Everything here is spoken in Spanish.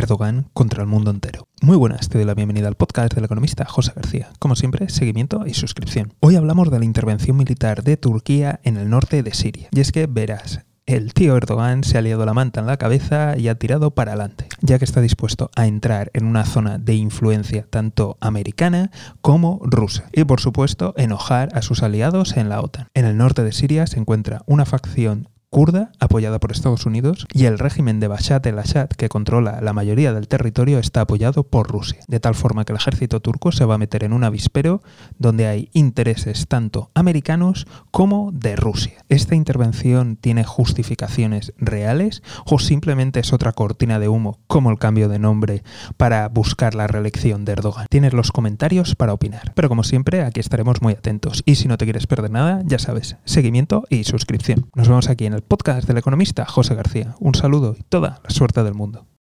Erdogan contra el mundo entero. Muy buenas, te doy la bienvenida al podcast del economista José García. Como siempre, seguimiento y suscripción. Hoy hablamos de la intervención militar de Turquía en el norte de Siria. Y es que verás, el tío Erdogan se ha liado la manta en la cabeza y ha tirado para adelante, ya que está dispuesto a entrar en una zona de influencia tanto americana como rusa. Y por supuesto, enojar a sus aliados en la OTAN. En el norte de Siria se encuentra una facción kurda, apoyada por Estados Unidos, y el régimen de Bashar el-Assad, que controla la mayoría del territorio, está apoyado por Rusia. De tal forma que el ejército turco se va a meter en un avispero donde hay intereses tanto americanos como de Rusia. ¿Esta intervención tiene justificaciones reales o simplemente es otra cortina de humo, como el cambio de nombre, para buscar la reelección de Erdogan? Tienes los comentarios para opinar. Pero como siempre, aquí estaremos muy atentos. Y si no te quieres perder nada, ya sabes, seguimiento y suscripción. Nos vemos aquí en el podcast del economista José García. Un saludo y toda la suerte del mundo.